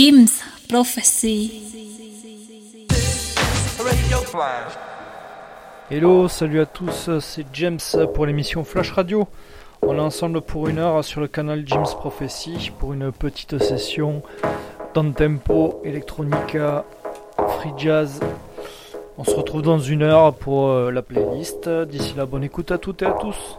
Jim's Prophecy. Hello, salut à tous, c'est James pour l'émission Flash Radio. On est ensemble pour une heure sur le canal Jim's Prophecy pour une petite session dans tempo, electronica, free jazz. On se retrouve dans une heure pour euh, la playlist. D'ici là, bonne écoute à toutes et à tous.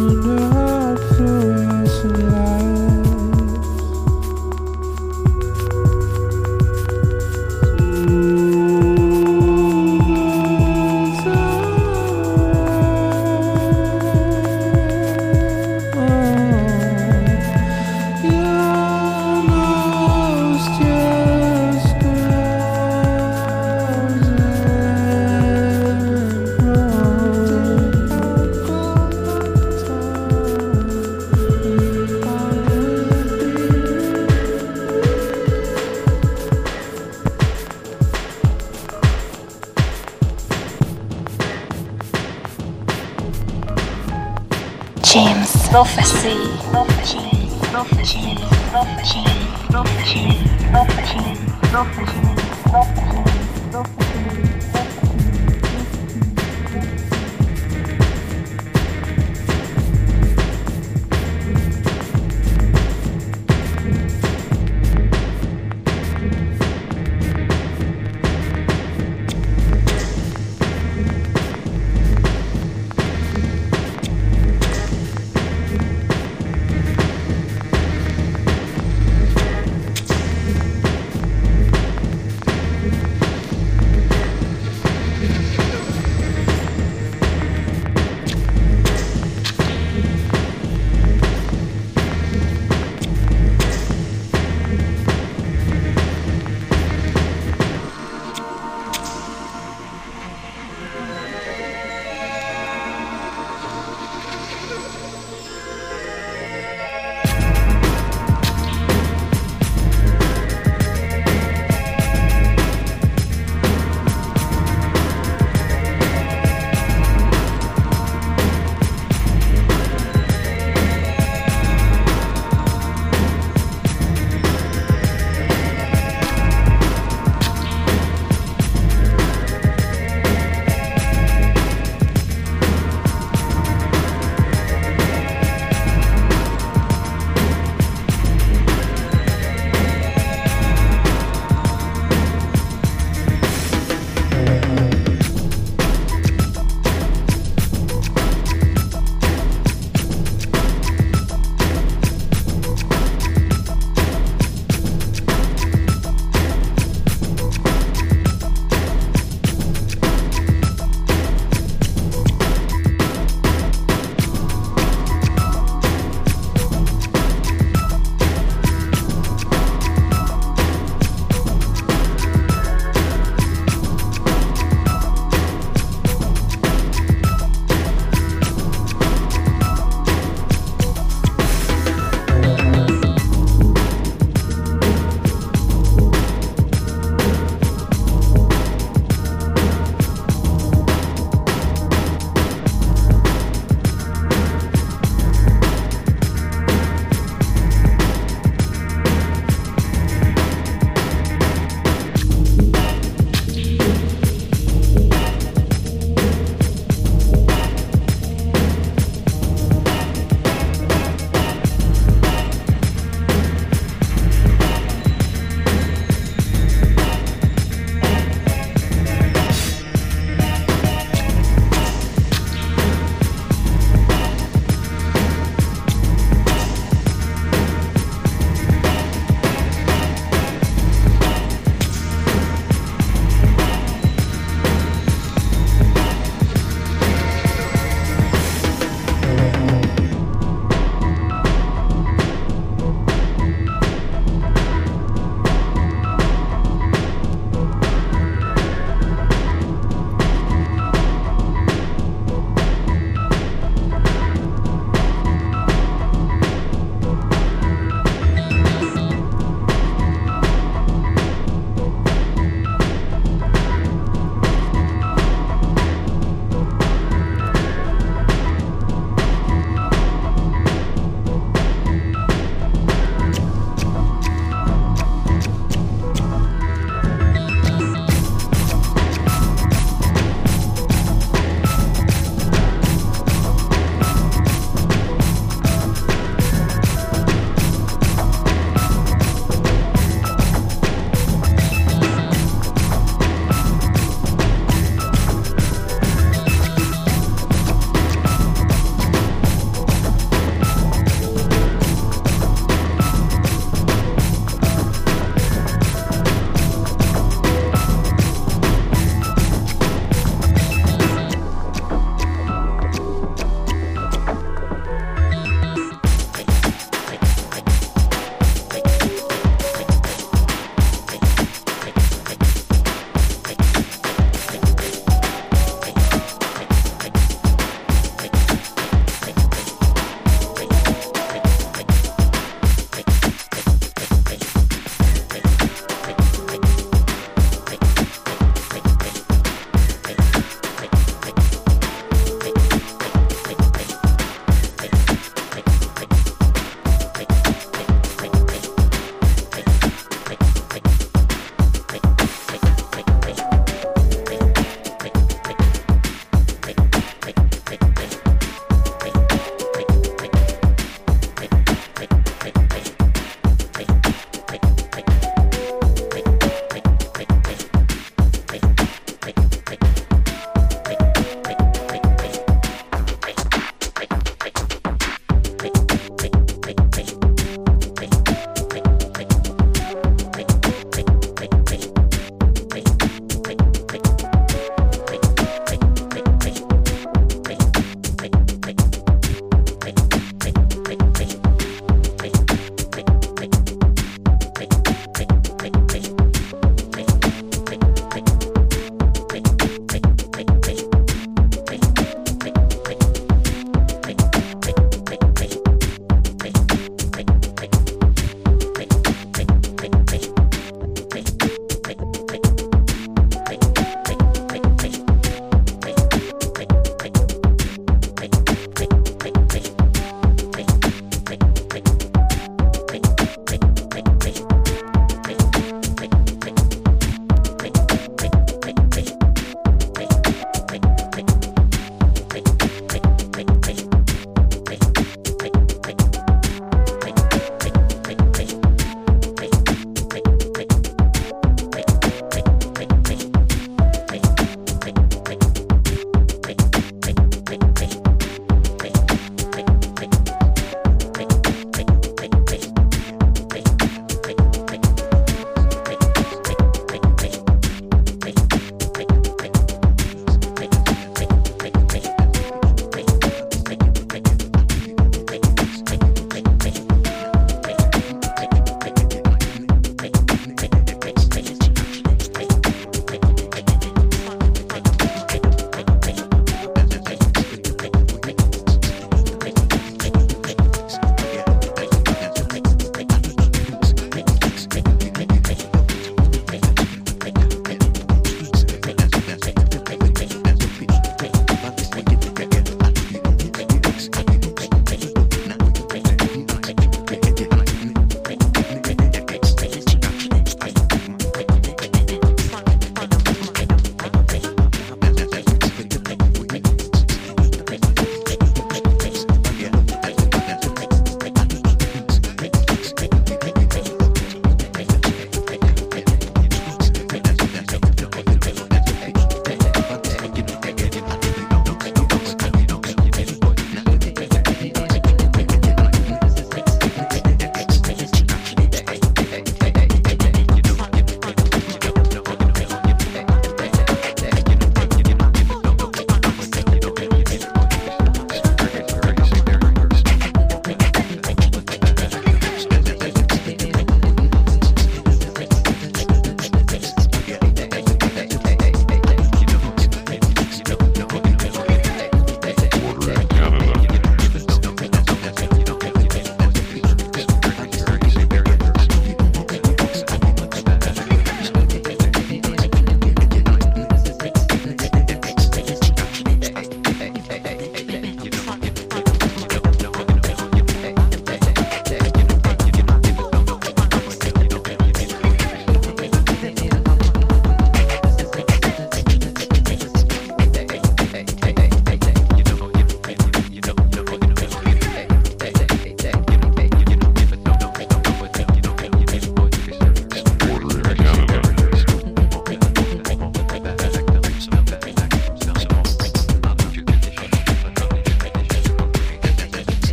Lulu.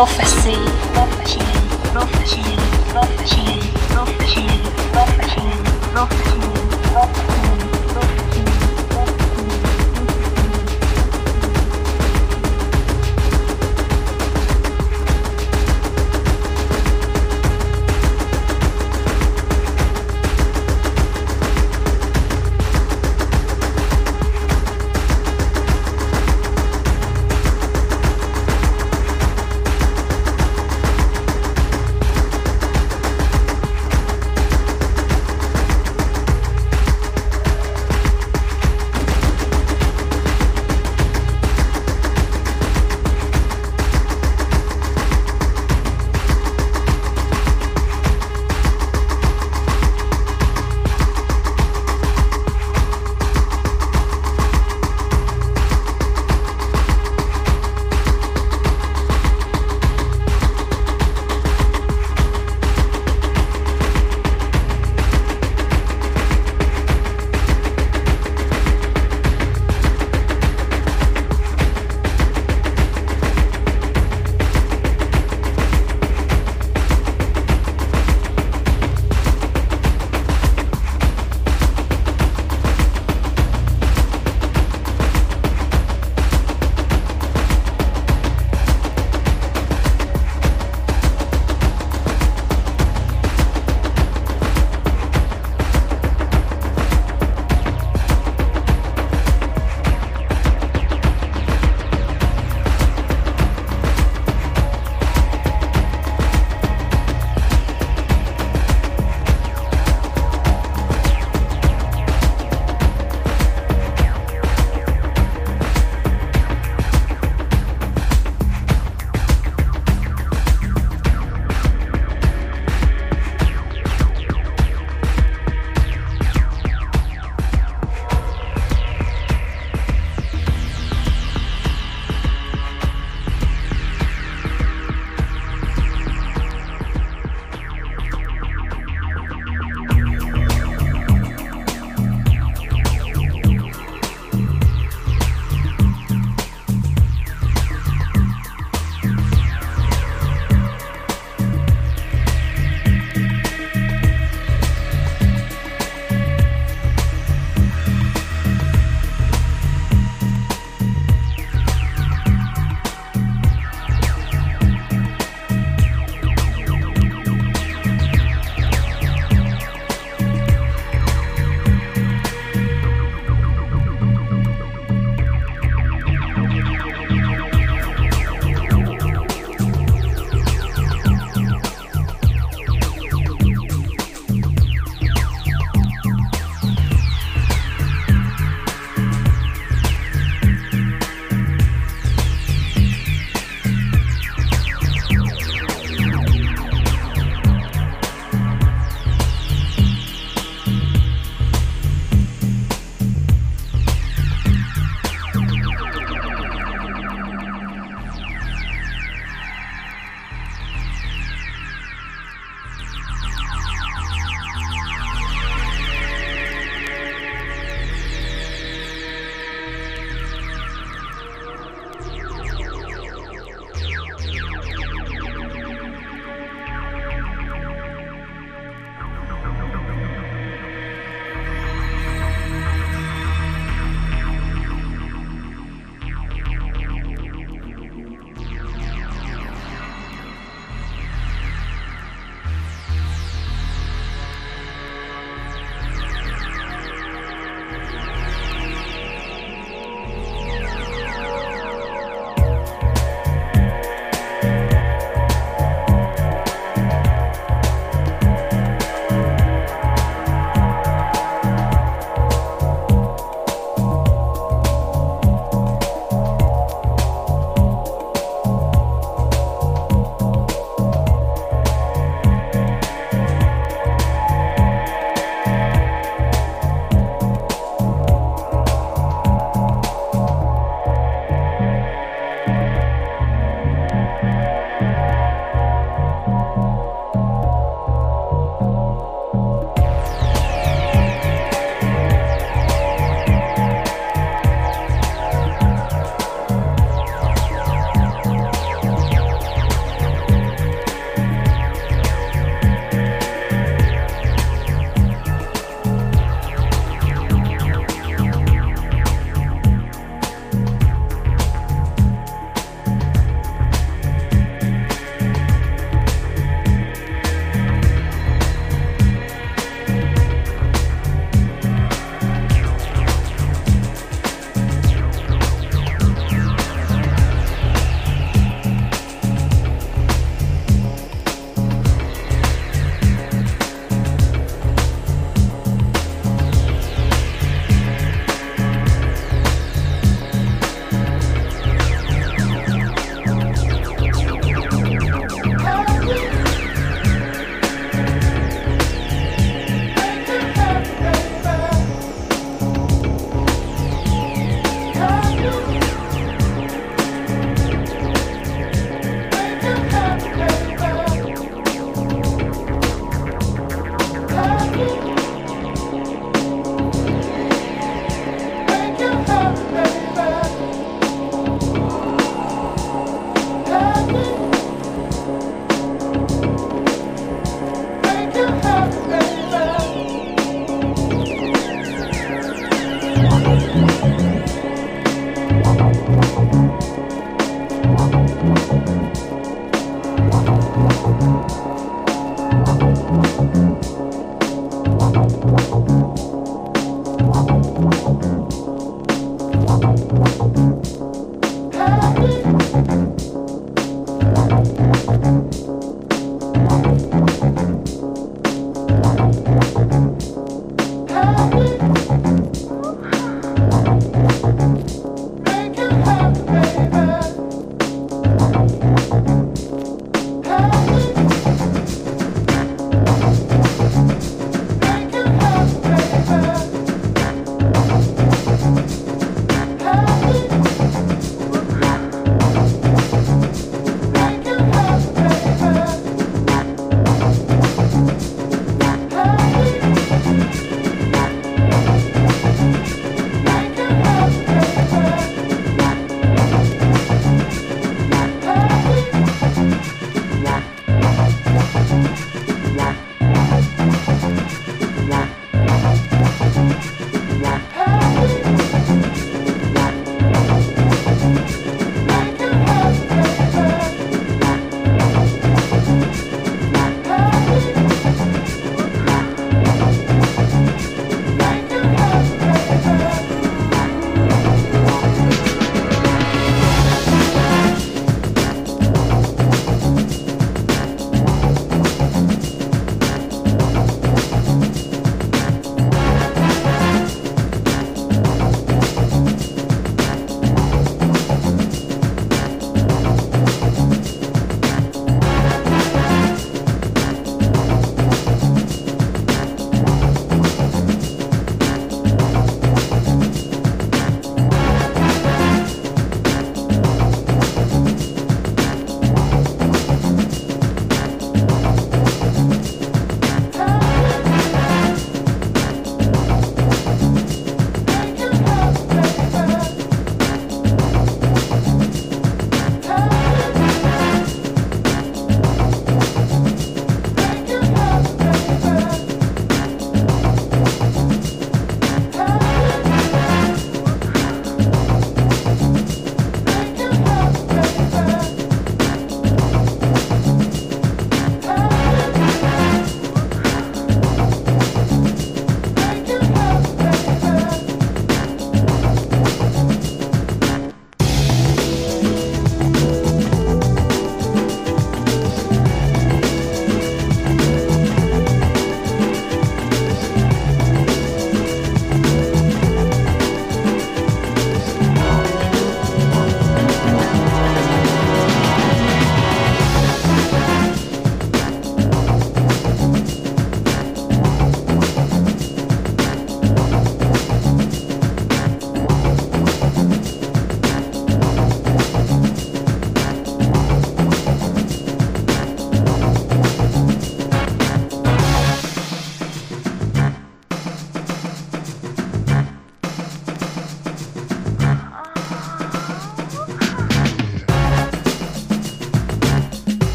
Prophecy.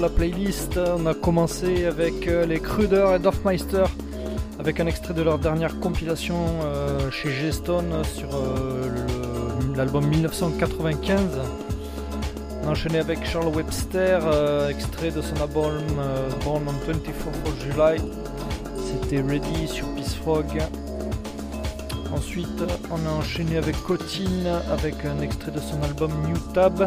La playlist. On a commencé avec euh, les Kruder et Dorfmeister avec un extrait de leur dernière compilation euh, chez G-Stone sur euh, l'album 1995. On a enchaîné avec Charles Webster, extrait de son album Born on 24 of July. C'était Ready sur Peace Frog. Ensuite, on a enchaîné avec Cotine avec un extrait de son album New Tab.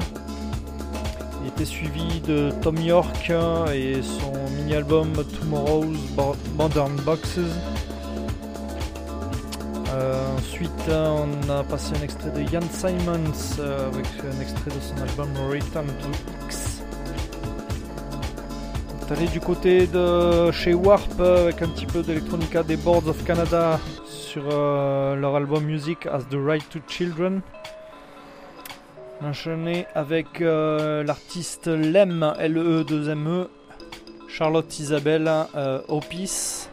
Suivi de Tom York et son mini-album Tomorrow's Modern Boxes. Euh, ensuite, on a passé un extrait de Ian Simons euh, avec un extrait de son album Return to X. On est allé du côté de chez Warp avec un petit peu d'électronica des Boards of Canada sur euh, leur album Music as the Right to Children. Enchaîné avec euh, l'artiste Lem, L-E-2-M-E, e, Charlotte Isabelle, euh, Opis.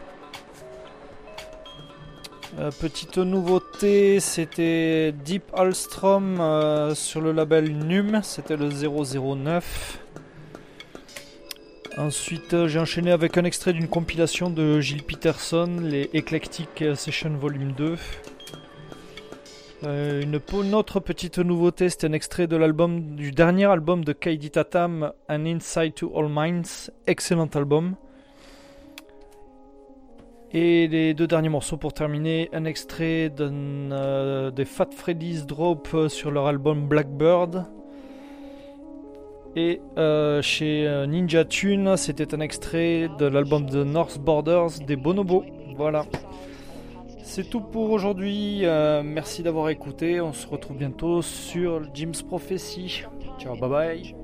petite nouveauté, c'était Deep Alstrom sur le label NUM, c'était le 009. Ensuite, euh, j'ai enchaîné avec un extrait d'une compilation de Gilles Peterson, les Eclectic Session Volume 2. Euh, une, autre petite nouveauté, c'est un extrait de l'album du dernier album de Kaidi Tatam, An Inside to All Minds, excellent album. Et les deux derniers morceaux pour terminer, un extrait euh, des Fat Freddy's Drop sur leur album Blackbird. Et euh, chez euh, Ninja Tune, c'était un extrait de l'album de North Borders des Bonobos. Voilà. C'est tout pour aujourd'hui. Euh, merci d'avoir écouté. On se retrouve bientôt sur Jim's Prophecy. Ciao, bye bye.